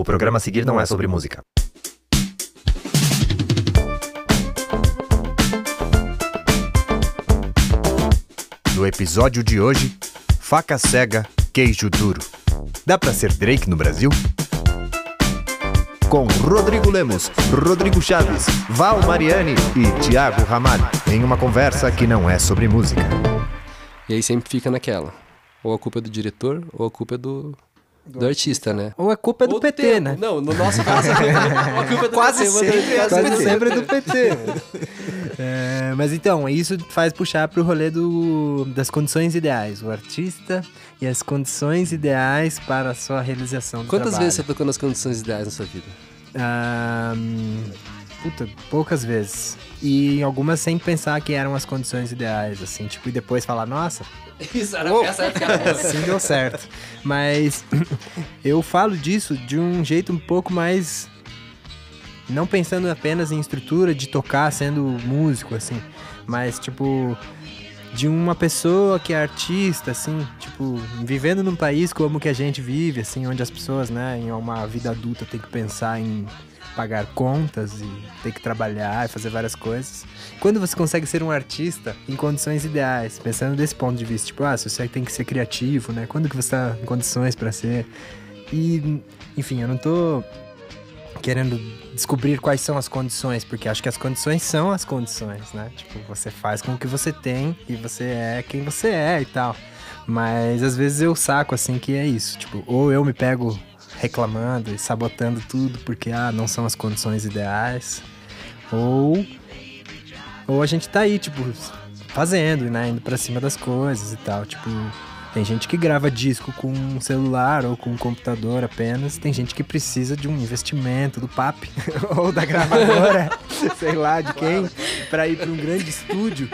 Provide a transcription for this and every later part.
O programa a seguir não é sobre música. No episódio de hoje, faca cega, queijo duro. Dá pra ser Drake no Brasil? Com Rodrigo Lemos, Rodrigo Chaves, Val Mariani e Thiago Ramalho, em uma conversa que não é sobre música. E aí sempre fica naquela. Ou a culpa é do diretor, ou a culpa é do, do artista, né? Ou a culpa é do Ou PT, teu. né? Não, no nosso caso, a culpa é do Quase PT, sempre, quase sempre é do PT. É, mas então, isso faz puxar pro rolê do, das condições ideais. O artista e as condições ideais para a sua realização do Quantas trabalho. vezes você tocou nas condições ideais na sua vida? Ah, puta, poucas vezes. E algumas sem pensar que eram as condições ideais, assim. Tipo, e depois falar, nossa, Isso, era essa época. assim deu certo. Mas eu falo disso de um jeito um pouco mais. Não pensando apenas em estrutura de tocar sendo músico, assim. Mas, tipo, de uma pessoa que é artista, assim, tipo, vivendo num país como que a gente vive, assim, onde as pessoas, né, em uma vida adulta tem que pensar em pagar contas e ter que trabalhar e fazer várias coisas. Quando você consegue ser um artista em condições ideais, pensando desse ponto de vista, tipo, ah, você tem que ser criativo, né? Quando que você tá em condições pra ser? E, enfim, eu não tô querendo descobrir quais são as condições, porque acho que as condições são as condições, né? Tipo, você faz com o que você tem e você é quem você é e tal. Mas às vezes eu saco assim que é isso, tipo, ou eu me pego reclamando e sabotando tudo porque ah, não são as condições ideais, ou ou a gente tá aí, tipo, fazendo, né, indo pra cima das coisas e tal, tipo, tem gente que grava disco com um celular ou com um computador apenas. Tem gente que precisa de um investimento do PAP ou da gravadora, sei lá de quem, pra ir pra um grande estúdio.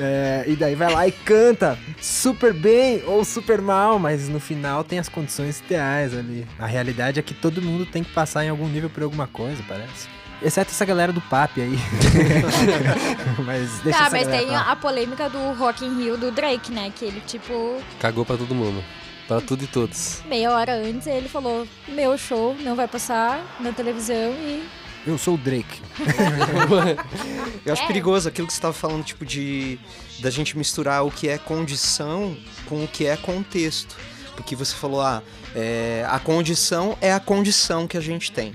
É, e daí vai lá e canta super bem ou super mal, mas no final tem as condições ideais ali. A realidade é que todo mundo tem que passar em algum nível por alguma coisa, parece. Exceto essa galera do PAP aí. mas deixa Tá, essa mas tem lá. a polêmica do Rock in Rio do Drake, né? Que ele, tipo, Cagou pra todo mundo. Pra tudo e todos. meia hora antes, ele falou: Meu show não vai passar na televisão e. Eu sou o Drake. Eu acho É. perigoso aquilo que você estava falando, tipo, de da gente misturar o que é condição com o que é contexto. Porque você falou, ah, é, a condição é a condição que a gente tem.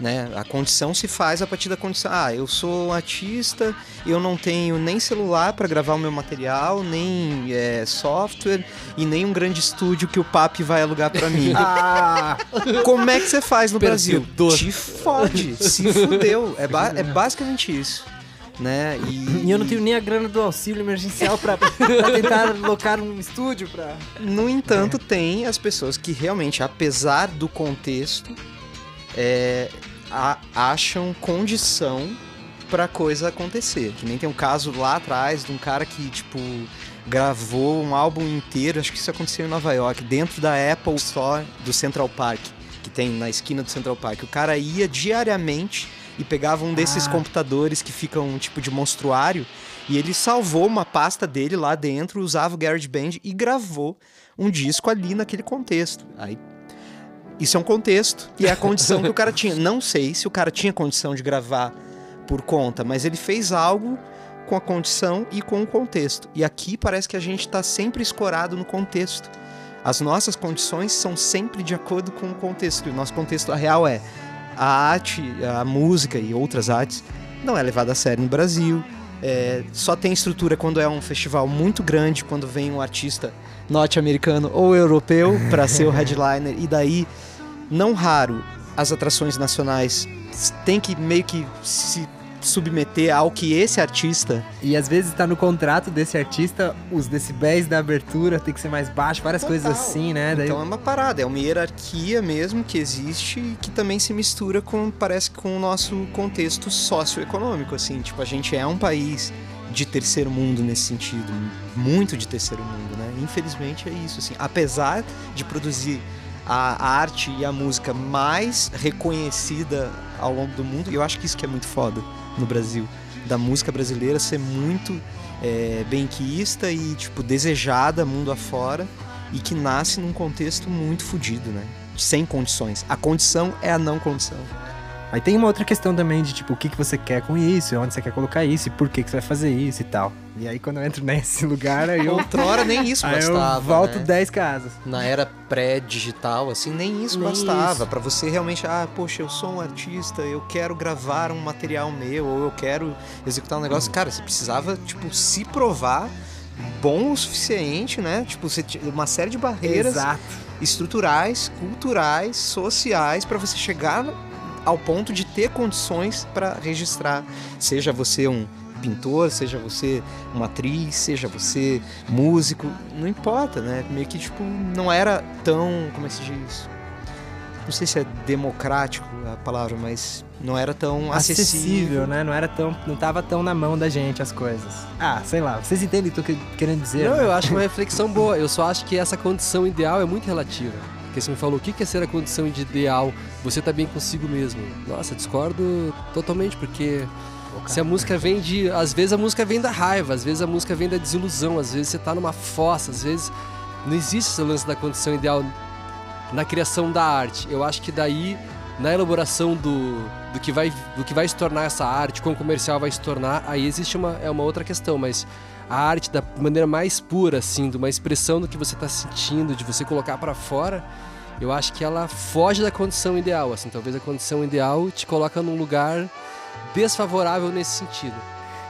Né? A condição se faz a partir da condição. Ah, eu sou um artista, eu não tenho nem celular para gravar o meu material, nem é, software e nem um grande estúdio que o PAP vai alugar para mim. Ah! Como é que você faz no Brasil? Te fode, se fudeu. É, ba- é basicamente isso. Né? E, E eu não tenho nem a grana do auxílio emergencial pra, pra tentar alocar um estúdio pra. No entanto, tem as pessoas que realmente, apesar do contexto, é, a- acham condição pra coisa acontecer. Que nem tem um caso lá atrás de um cara que, tipo, gravou um álbum inteiro, acho que isso aconteceu em Nova York, dentro da Apple Store do Central Park, que tem na esquina do Central Park. O cara ia diariamente e pegava um desses Ah. computadores que ficam tipo de monstruário e ele salvou uma pasta dele lá dentro, usava o GarageBand e gravou um disco ali naquele contexto. Aí isso é um contexto e é a condição que o cara tinha. Não sei se o cara tinha condição de gravar por conta, mas ele fez algo com a condição e com o contexto. E aqui parece que a gente está sempre escorado no contexto. As nossas condições são sempre de acordo com o contexto. E o nosso contexto real é a arte, a música e outras artes não é levada a sério no Brasil. É, só tem estrutura quando é um festival muito grande, quando vem um artista norte-americano ou europeu para ser o headliner. E daí, não raro, as atrações nacionais têm que meio que se submeter ao que esse artista E às vezes tá no contrato desse artista, os decibéis da abertura tem que ser mais baixo, várias Total. coisas assim, né? Daí Então é uma parada, é uma hierarquia mesmo que existe e que também se mistura com, parece, com o nosso contexto socioeconômico, assim. Tipo, a gente é um país de terceiro mundo nesse sentido, muito de terceiro mundo, né? Infelizmente é isso, assim. Apesar de produzir a arte e a música mais reconhecida ao longo do mundo, e eu acho que isso que é muito foda no Brasil, da música brasileira ser muito é, benquista e, tipo, desejada mundo afora e que nasce num contexto muito fodido, né? sem condições. A condição é a não condição. Aí tem uma outra questão também de tipo, o que, que você quer com isso, onde você quer colocar isso, e por que, que você vai fazer isso e tal. E aí quando eu entro nesse lugar, aí eu, Outrora nem isso aí eu bastava. volto né? 10 casas. Na era pré-digital, assim, nem isso Nem bastava. Pra você realmente, ah, poxa, eu sou um artista, eu quero gravar um material meu, ou eu quero executar um negócio. Cara, você precisava, tipo, se provar bom o suficiente, né? Tipo, você tinha uma série de barreiras Exato. estruturais, culturais, sociais, pra você chegar ao ponto de ter condições pra registrar. Seja você um pintor, seja você uma atriz, seja você músico, não importa, né? Meio que tipo não era tão, como é que se diz? Não sei se é democrático a palavra, mas não era tão acessível. Acessível, né? Não era tão. Não tava tão na mão da gente as coisas. Ah, sei lá, vocês entendem o que eu tô querendo dizer? Não, né? eu acho uma reflexão boa. Eu só acho que essa condição ideal é muito relativa. Porque você me falou, o que que é ser a condição de ideal? Você tá bem consigo mesmo. Nossa, discordo totalmente, porque se a música vem de. Às vezes a música vem da raiva, às vezes a música vem da desilusão, às vezes você tá numa fossa, às vezes não existe esse lance da condição ideal na criação da arte. Eu acho que daí, na elaboração do, do, que, vai, do que vai se tornar essa arte, como comercial vai se tornar, aí existe uma, é uma outra questão, mas a arte da maneira mais pura, assim, de uma expressão do que você está sentindo, de você colocar para fora, eu acho que ela foge da condição ideal, assim, talvez a condição ideal te coloca num lugar desfavorável nesse sentido.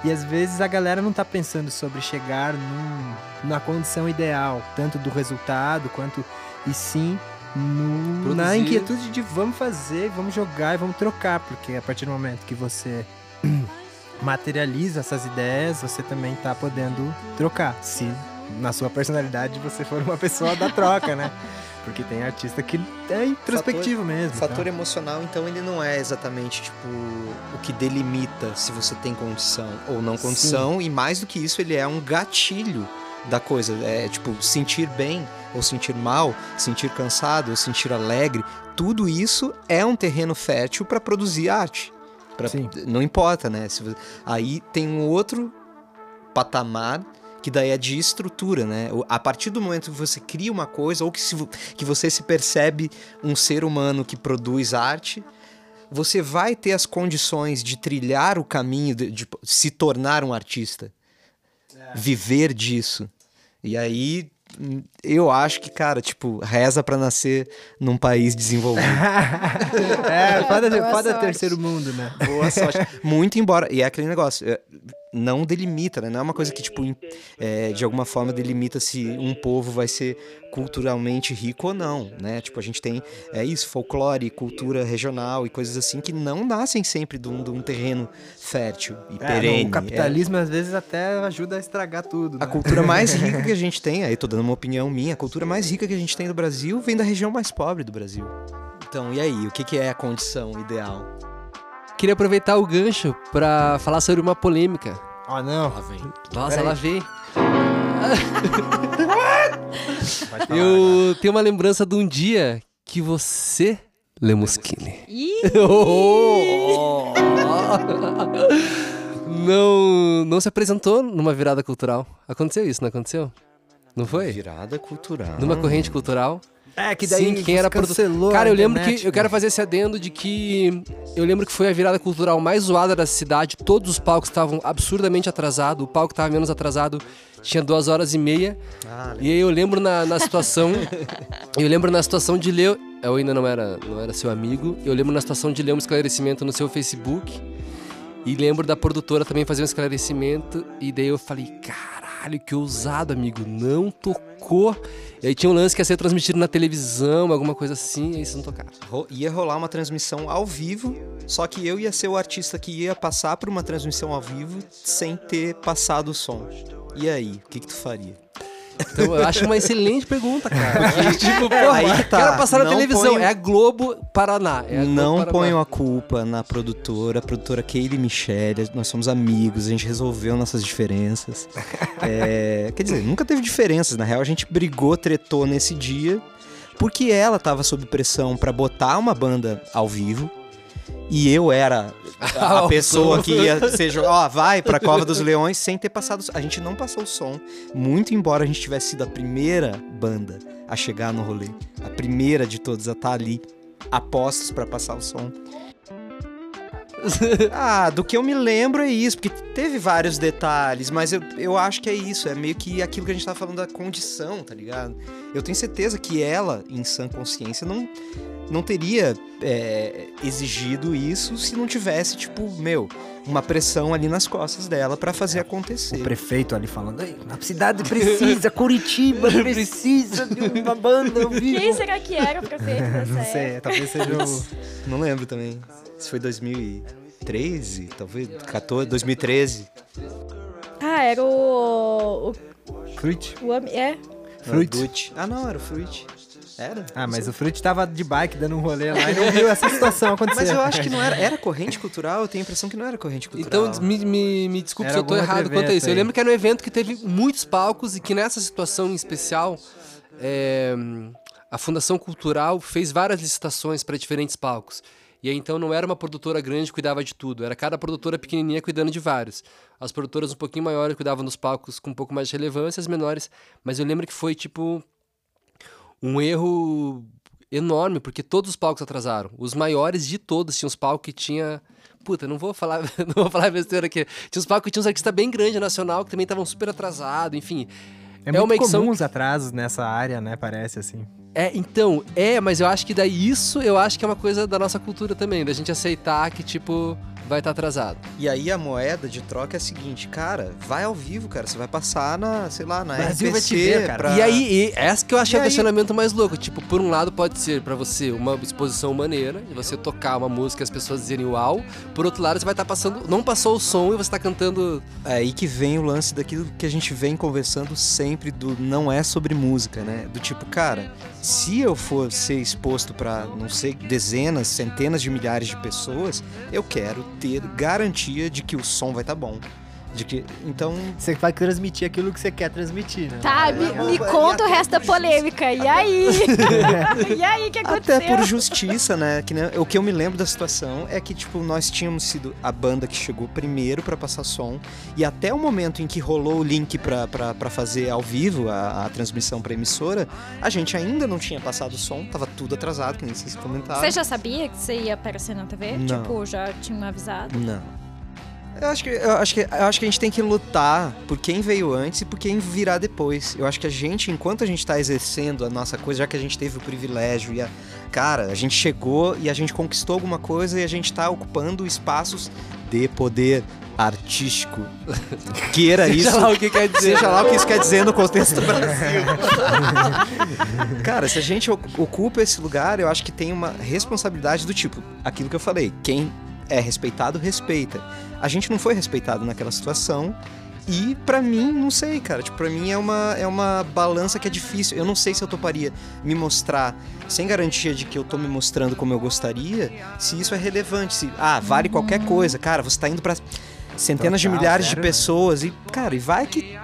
E às vezes a galera não tá pensando sobre chegar num, na condição ideal, tanto do resultado quanto. E sim no- na inquietude de vamos fazer, vamos jogar e vamos trocar, porque a partir do momento que você materializa essas ideias, você também tá podendo trocar. Se na sua personalidade você for uma pessoa da troca, né? Porque tem artista que é introspectivo mesmo. O fator então. emocional, então, ele não é exatamente tipo o que delimita se você tem condição ou não condição, e mais do que isso, ele é um gatilho da coisa. É tipo sentir bem ou sentir mal, sentir cansado ou sentir alegre. Tudo isso é um terreno fértil para produzir arte. Pra-. Não importa, né? Aí tem um outro patamar que daí é de estrutura, né? A partir do momento que você cria uma coisa ou que, se, que você se percebe um ser humano que produz arte, você vai ter as condições de trilhar o caminho de, de se tornar um artista, viver disso. E aí eu acho que, cara, tipo, reza pra nascer num país desenvolvido. É, foda, Boa foda sorte. terceiro mundo, né? Boa sorte. Muito embora. E é aquele negócio. É, não delimita, né? Não é uma coisa que, tipo, é, de alguma forma delimita se um povo vai ser culturalmente rico ou não, né? Tipo, a gente tem é isso, folclore, cultura regional e coisas assim que não nascem sempre de um, de um terreno fértil e É, perene. o capitalismo às vezes até ajuda a estragar tudo. A né? cultura mais rica que a gente tem, aí tô dando uma opinião minha, a cultura mais rica que a gente tem no Brasil vem da região mais pobre do Brasil. Então, e aí, o que, que é a condição ideal? Queria aproveitar o gancho pra falar sobre uma polêmica. Ó, não. Nossa, Peraí. ela veio. Pode falar. Eu tenho uma lembrança de um dia que você, Lemuskine, Ih, Oh! não, não se apresentou numa virada cultural. Aconteceu isso, não aconteceu? Não foi? Virada cultural. Numa corrente cultural. É, que daí Sim, quem era produ... produtor. Cara, eu lembro que. Eu quero fazer esse adendo de que. Eu lembro que foi a virada cultural mais zoada da cidade. Todos os palcos estavam absurdamente atrasados. O palco estava menos atrasado. Tinha duas horas e meia. Ah, E aí eu lembro na, na situação. eu lembro na situação de ler. Eu ainda não era, não era seu amigo. Eu lembro na situação de ler um esclarecimento no seu Facebook. E lembro da produtora também fazer um esclarecimento. E daí eu falei, caralho, que ousado, amigo. Não tocou. E aí tinha um lance que ia ser transmitido na televisão, alguma coisa assim, e aí vocês não tocaram. Ia rolar uma transmissão ao vivo, só que eu ia ser o artista que ia passar por uma transmissão ao vivo sem ter passado o som. E aí, o que, que tu faria? Então eu acho uma excelente pergunta, cara. Porque, tipo, porra, Aí que tá. quero passar na televisão. ponho- É a Globo Paraná. É a Globo Não Paraná. ponham a culpa na produtora, a produtora Kaylee Michelle, nós somos amigos, a gente resolveu nossas diferenças. É, quer dizer, nunca teve diferenças, na real a gente brigou, tretou nesse dia, porque ela tava sob pressão pra botar uma banda ao vivo, e eu era a, Ah, pessoa que ia ser ó, vai pra Cova dos Leões sem ter passado. A gente não passou o som, muito embora a gente tivesse sido a primeira banda a chegar no rolê, a primeira de todas a estar ali apostos pra passar o som. Ah, do que eu me lembro é isso, porque teve vários detalhes, mas eu, eu acho que é isso, é meio que aquilo que a gente tava falando da condição, tá ligado? Eu tenho certeza que ela, em sã consciência, não, não teria é, exigido isso se não tivesse, tipo, meu, uma pressão ali nas costas dela pra fazer acontecer. O prefeito ali falando, "Ei, a cidade precisa, Curitiba precisa de uma banda ao vivo. Quem será que era o prefeito dessa Não sei, talvez seja o... Não lembro também. Isso foi 2013, talvez, 14, 2013. Ah, era o. O, Fruit. o é. Fruit. Ah, não, era o Fruit. Era? Ah, mas o Fruit tava de bike dando um rolê lá e não viu essa situação acontecer. Mas eu acho que não era. Era corrente cultural? Eu tenho a impressão que não era corrente cultural. Então, me, me, me desculpe Era se eu tô errado quanto a isso. Eu aí. lembro que era um evento que teve muitos palcos e que nessa situação em especial, é, a Fundação Cultural fez várias licitações para diferentes palcos. E aí, então, não era uma produtora grande que cuidava de tudo, era cada produtora pequenininha cuidando de vários. As produtoras um pouquinho maiores cuidavam dos palcos com um pouco mais de relevância, as menores. Mas eu lembro que foi, tipo, um erro enorme, porque todos os palcos atrasaram. Os maiores de todos tinham os palcos que tinha. Puta, não vou falar, não vou falar besteira aqui. Tinha os palcos que tinha uns artistas bem grandes nacional que também estavam super atrasados, enfim. É, É muito uma edição comum os atrasos nessa área, né? Parece assim. É, então, é, mas eu acho que daí isso eu acho que é uma coisa da nossa cultura também, da gente aceitar que, tipo, vai estar atrasado. E aí a moeda de troca é a seguinte, cara, vai ao vivo, cara. Você vai passar na, sei lá, na Brasil vai te RPC ver, cara. pra- E aí, e essa que eu E é o aí- questionamento mais louco. Tipo, por um lado pode ser pra você uma exposição maneira, e você tocar uma música e as pessoas dizerem uau. Por outro lado, você vai estar passando. Não passou o som e você tá cantando. É aí que vem o lance daquilo que a gente vem conversando sempre do não é sobre música, né? Do tipo, cara, se eu for ser exposto pra, não sei, dezenas, centenas de milhares de pessoas, eu quero ter garantia de que o som vai estar bom. De que, então, Você vai transmitir aquilo que você quer transmitir, né? Tá, me, me conta o resto da polêmica. E aí? e aí, o que aconteceu? Até por justiça, né? Que, né? O que eu me lembro da situação é que, tipo, nós tínhamos sido a banda que chegou primeiro pra passar som. E até o momento em que rolou o link pra fazer ao vivo a, a transmissão pra emissora, a gente ainda não tinha passado o som, tava tudo atrasado, que nem vocês comentaram. Você já sabia que você ia aparecer na TV? Não. Tipo, já tinham avisado? Não. Eu acho, que, eu, acho que, eu acho que a gente tem que lutar por quem veio antes e por quem virá depois. Eu acho que a gente, enquanto a gente tá exercendo a nossa coisa, já que a gente teve o privilégio e a. Cara, a gente chegou e a gente conquistou alguma coisa e a gente tá ocupando espaços de poder artístico. Queira isso. Seja lá o que quer dizer. Seja lá o que isso quer dizer no contexto do Brasil. Cara, se a gente ocupa esse lugar, eu acho que tem uma responsabilidade do tipo, aquilo que eu falei, quem é respeitado, respeita. A gente não foi respeitado naquela situação. E pra mim, não sei, cara. Tipo, pra mim é uma, é uma balança que é difícil. Eu não sei se eu toparia me mostrar sem garantia de que eu tô me mostrando como eu gostaria, se isso é relevante. Se, ah, vale qualquer coisa. Cara, você tá indo pra centenas de Total, milhares sério, de pessoas. E, cara, e vai que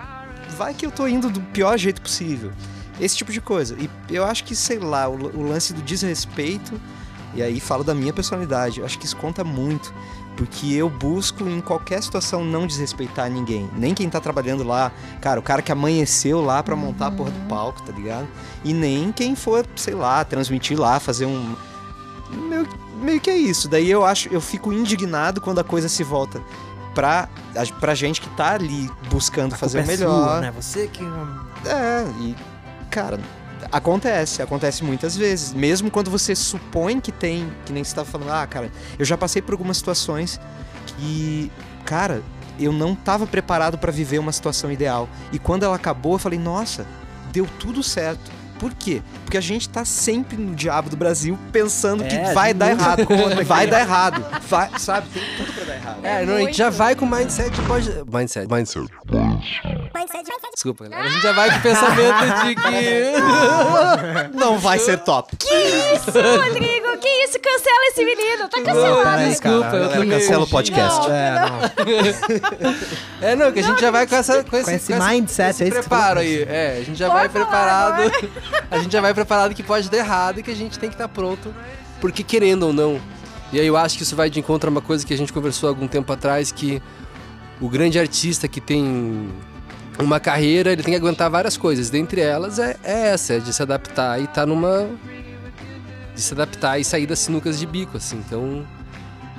vai que eu tô indo do pior jeito possível. Esse tipo de coisa. E eu acho que, sei lá, o, o lance do desrespeito, e aí falo da minha personalidade, eu acho que isso conta muito. Porque eu busco em qualquer situação não desrespeitar ninguém. Nem quem tá trabalhando lá, cara, o cara que amanheceu lá pra montar a porra do palco, tá ligado? E nem quem for, sei lá, transmitir lá, fazer um. Meio, meio que é isso. Daí eu acho, eu fico indignado quando a coisa se volta pra, a- pra gente que tá ali buscando fazer o é melhor. sua, né? Você que... É, e, cara, acontece, acontece muitas vezes. Mesmo quando você supõe que tem, que nem você tava falando, ah, cara, eu já passei por algumas situações que, cara, eu não tava preparado pra viver uma situação ideal. E quando ela acabou, eu falei, nossa, deu tudo certo. Por quê? Porque a gente tá sempre no diabo do Brasil pensando que É, vai a gente dar errado. Vai que- dar errado. Vai, sabe? Tem tudo pra dar errado. É, não, a gente já vai com mindset pode. Mindset. Mindset. Desculpa, galera. A gente já vai com o pensamento de que. Não vai ser top. Isso, Rodrigo, que isso? Cancela esse menino, tá cancelado. peraí, Desculpa, cara. eu Galera, cancela o podcast. Não. É, não. É, não, que a gente já vai com essa. Com esse, esse mindset, esse é que preparo aí. É, a gente já Pode vai preparado. A gente já vai preparado que pode dar errado e que a gente tem que estar pronto. Porque querendo ou não, E aí eu acho que isso vai de encontro a uma coisa que a gente conversou há algum tempo atrás, que o grande artista que tem uma carreira, ele tem que aguentar várias coisas. Dentre elas é, é essa, é de se adaptar e tá numa. de se adaptar e sair das sinucas de bico, assim. Então.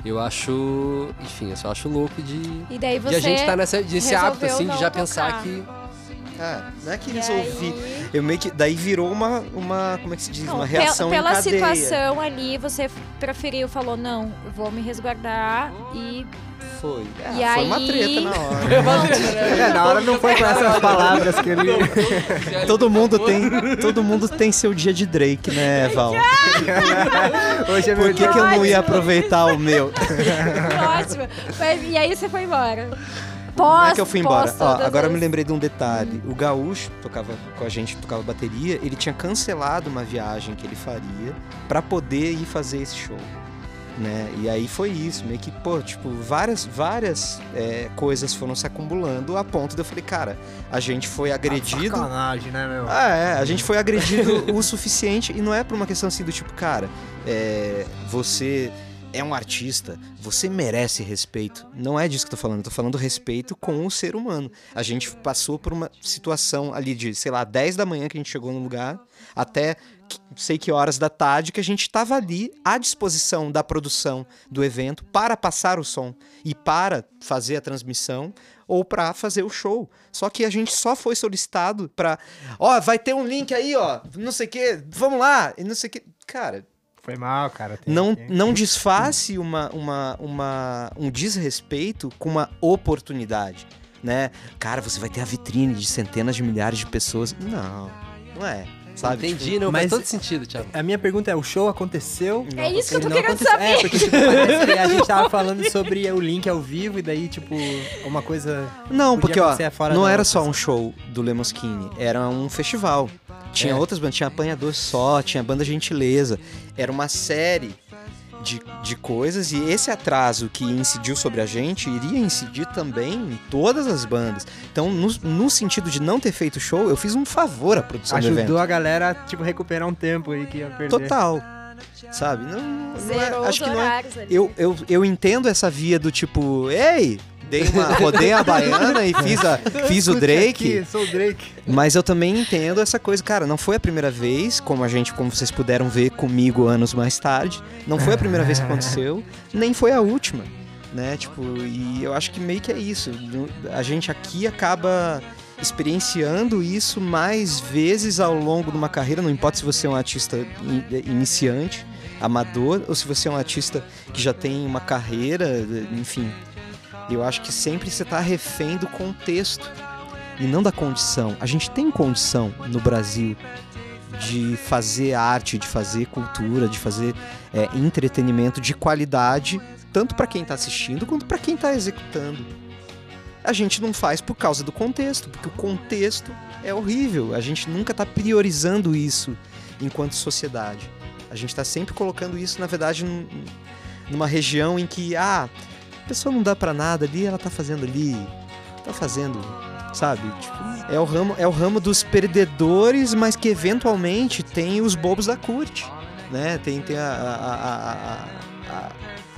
Eu acho. Enfim, eu só acho louco de. E daí de você a gente tá nessa, nesse hábito, assim, de já pensar tocar. que. É, não é que resolvi. aí- Eu meio que. Daí virou uma. uma como é que se diz? Não, uma reação pela em cadeia. situação ali, você preferiu, falou, não, vou me resguardar e... Foi. É, E foi uma aí- treta na hora. É, na hora não foi com essas palavras que ele. todo mundo tem. Todo mundo tem seu dia de Drake, né, Val? Hoje é meu Por que, que eu não ia aproveitar o meu? Ótimo. Mas, e aí você foi embora. Não Pós, é que eu fui embora. Ó, agora eu me lembrei de um detalhe. O Gaúcho tocava com a gente, tocava bateria, ele tinha cancelado uma viagem que ele faria pra poder ir fazer esse show. Né? E aí foi isso, meio que, pô, tipo, várias, várias é, coisas foram se acumulando a ponto de eu falei, cara, a gente foi agredido. Sacanagem, né, meu? Ah, é, a gente foi agredido o suficiente e não é por uma questão assim do tipo, cara, é, você é um artista, você merece respeito. Não é disso que eu tô falando, eu tô falando respeito com o ser humano. A gente passou por uma situação ali de, sei lá, 10 da manhã que a gente chegou no lugar, até sei que horas da tarde que a gente tava ali à disposição da produção do evento para passar o som e para fazer a transmissão ou para fazer o show. Só que a gente só foi solicitado para, ó, vai ter um link aí, ó, não sei que, vamos lá, e não sei que. Cara, Foi mal, cara. Tem- não, tem- não desface uma, uma, uma, um desrespeito com uma oportunidade, né? Cara, você vai ter a vitrine de centenas de milhares de pessoas. Não, não é, sabe? Entendi, não, mas- faz todo sentido, Thiago. A minha pergunta é: o show aconteceu? É isso que eu tô querendo saber. É, porque tipo, parece que a gente tava falando sobre o link ao vivo e daí, tipo, uma coisa. Não, porque ó, não era só um show do Lemoskine, era um festival. Tinha É. outras bandas, tinha Apanhador Só, tinha Banda Gentileza. Era uma série de, de coisas e esse atraso que incidiu sobre a gente iria incidir também em todas as bandas. Então, no, no sentido de não ter feito show, eu fiz um favor à produção do evento. Ajudou a galera, tipo, recuperar um tempo aí que ia perder. Total. Sabe? Não, não é- acho que não é, eu, eu, eu entendo essa via do tipo, ei, dei uma, rodei a baiana e fiz, a, fiz o Drake. aqui, sou o Drake. Mas eu também entendo essa coisa, cara, não foi a primeira vez, como a gente, como vocês puderam ver comigo anos mais tarde, não foi a primeira vez que aconteceu, nem foi a última, né? Tipo, e eu acho que meio que é isso. A gente aqui acaba experienciando isso mais vezes ao longo de uma carreira, não importa se você é um artista in- iniciante, amador, ou se você é um artista que já tem uma carreira, enfim. Eu acho que sempre você tá refém do contexto e não da condição. A gente tem condição no Brasil de fazer arte, de fazer cultura, de fazer é, entretenimento de qualidade, tanto para quem está assistindo quanto para quem está executando. A gente não faz por causa do contexto, porque o contexto é horrível. A gente nunca está priorizando isso enquanto sociedade. A gente está sempre colocando isso, na verdade, num- numa região em que, ah, a pessoa não dá para nada ali, ela tá fazendo ali, tá fazendo sabe? Tipo, é o ramo, é o ramo dos perdedores, mas que eventualmente tem os bobos da corte, né? Tem, tem a, a- a- a- a-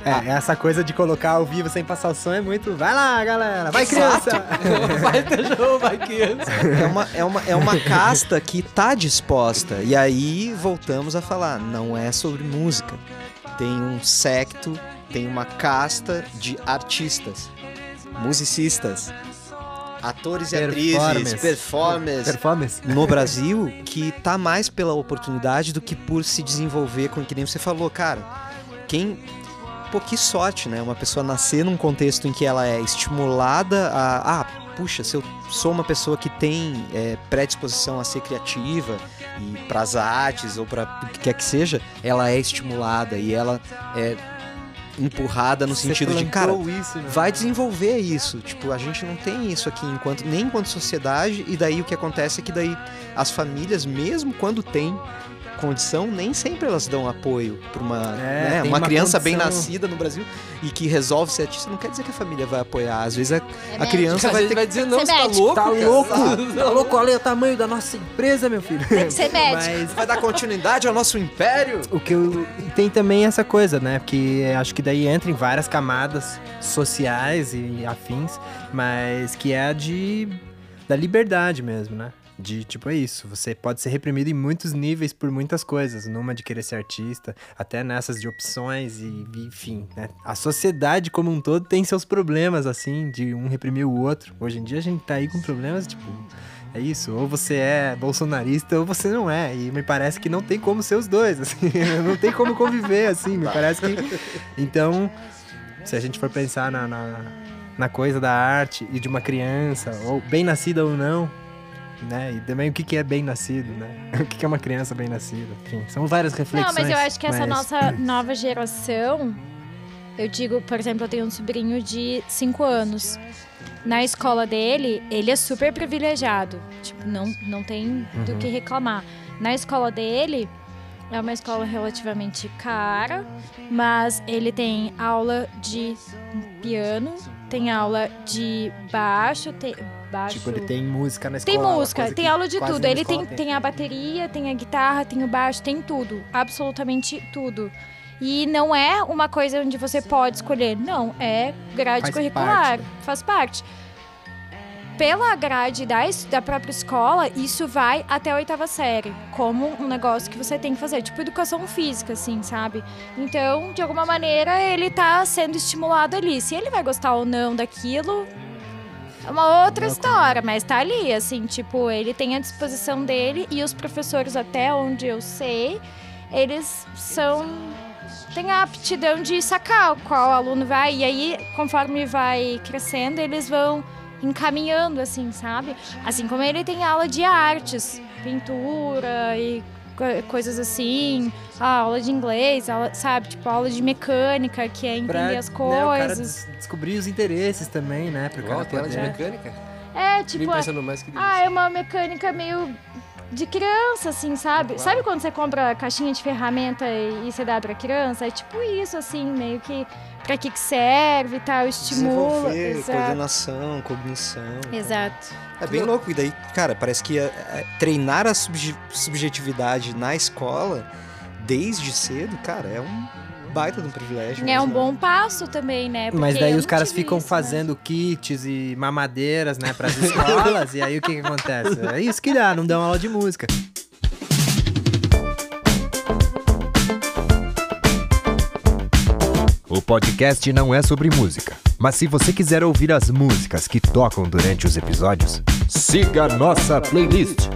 É, essa coisa de colocar ao vivo sem passar o som é muito. Vai lá, galera! Vai, criança! vai ter show, vai que é uma, é uma, é uma casta que tá disposta. E aí voltamos a falar, não é sobre música. Tem um secto, tem uma casta de artistas, musicistas, atores e atrizes, performers, Performance? no Brasil que tá mais pela oportunidade do que por se desenvolver com que nem você falou, cara. Quem pô, que sorte, né? Uma pessoa nascer num contexto em que ela é estimulada a. Ah, puxa, se eu sou uma pessoa que tem é, predisposição a ser criativa e pras artes ou para o que quer que seja, ela é estimulada e ela é empurrada no Você sentido de, cara, isso, né? vai desenvolver isso. Tipo, a gente não tem isso aqui enquanto nem enquanto sociedade e daí o que acontece é que daí as famílias mesmo quando tem condição, nem sempre elas dão apoio para uma, É, né, uma uma criança bem nascida no Brasil e que resolve ser artista, não quer dizer que a família vai apoiar. Às vezes a, É a criança vai ter vai dizer, não, Ser você tá louco? Tá louco? Tá louco? Olha o tamanho da nossa empresa, meu filho. Tem que ser médico. Mas vai dar continuidade ao nosso império. o que eu... e tem também essa coisa, né? Porque acho que daí entra em várias camadas sociais e afins, mas que é a de da liberdade mesmo, né? De tipo, é isso. Você pode ser reprimido em muitos níveis por muitas coisas. Numa de querer ser artista, até nessas de opções e, enfim, né? A sociedade como um todo tem seus problemas, assim, de um reprimir o outro. Hoje em dia a gente tá aí com problemas, tipo. É isso, ou você é bolsonarista ou você não é. E me parece que não tem como ser os dois, assim. Não tem como conviver, assim. Me parece que. Então, se a gente for pensar na, na, na coisa da arte e de uma criança, ou bem nascida ou não, né? E também o que, que é bem nascido, né? O que, que é uma criança bem nascida? Enfim, são várias Não, reflexões. mas eu acho que essa mas- nossa nova geração, eu digo, por exemplo, eu tenho um sobrinho de 5 anos. Na escola dele, ele é super privilegiado. Tipo, não, não tem do Uhum. que reclamar. Na escola dele, é uma escola relativamente cara, mas ele tem aula de piano, tem aula de baixo, tem. Baixo. Tipo, ele tem música na Tem escola. música, coisa tem aula de tudo. Ele tem, tem a bateria, tem a guitarra, tem o baixo, tem tudo. Absolutamente tudo. E não é uma coisa onde você pode escolher. Não, é grade Faz curricular. parte, né? Faz parte. Pela grade da, da própria escola, isso vai até a oitava série. Como um negócio que você tem que fazer. Tipo educação física, assim, sabe? Então, de alguma maneira, ele tá sendo estimulado ali. Se ele vai gostar ou não daquilo, é uma outra história, mas tá ali, assim, tipo, ele tem a disposição dele e os professores, até onde eu sei, eles são. têm a aptidão de sacar qual aluno vai, e aí, conforme vai crescendo, eles vão encaminhando, assim, sabe? Assim como ele tem aula de artes, pintura e coisas assim, a aula de inglês, aula, sabe? Tipo, aula de mecânica, que é entender Pra, as né, o cara coisas. des- descobrir os interesses também, né? Igual cara tela de mecânica. É, Me tipo, impressionou mais que Ah, é uma mecânica meio de criança, assim, sabe? Sabe quando você compra caixinha de ferramenta e, e você dá pra criança? É tipo isso, assim, meio que pra que, que serve e tal, estimula. Desenvolver Exato. coordenação, cognição. Exato. É bem louco. E daí, cara, parece que é, é, treinar a subje- subjetividade na escola, desde cedo, cara, é um baita de um privilégio. É um mesmo. bom passo também, né? Mas Porque daí eu os caras ficam isso, né? fazendo kits e mamadeiras, né, pras escolas, e aí o que, que acontece? É isso que dá, não dão aula de música. O podcast não é sobre música, mas se você quiser ouvir as músicas que tocam durante os episódios, siga nossa playlist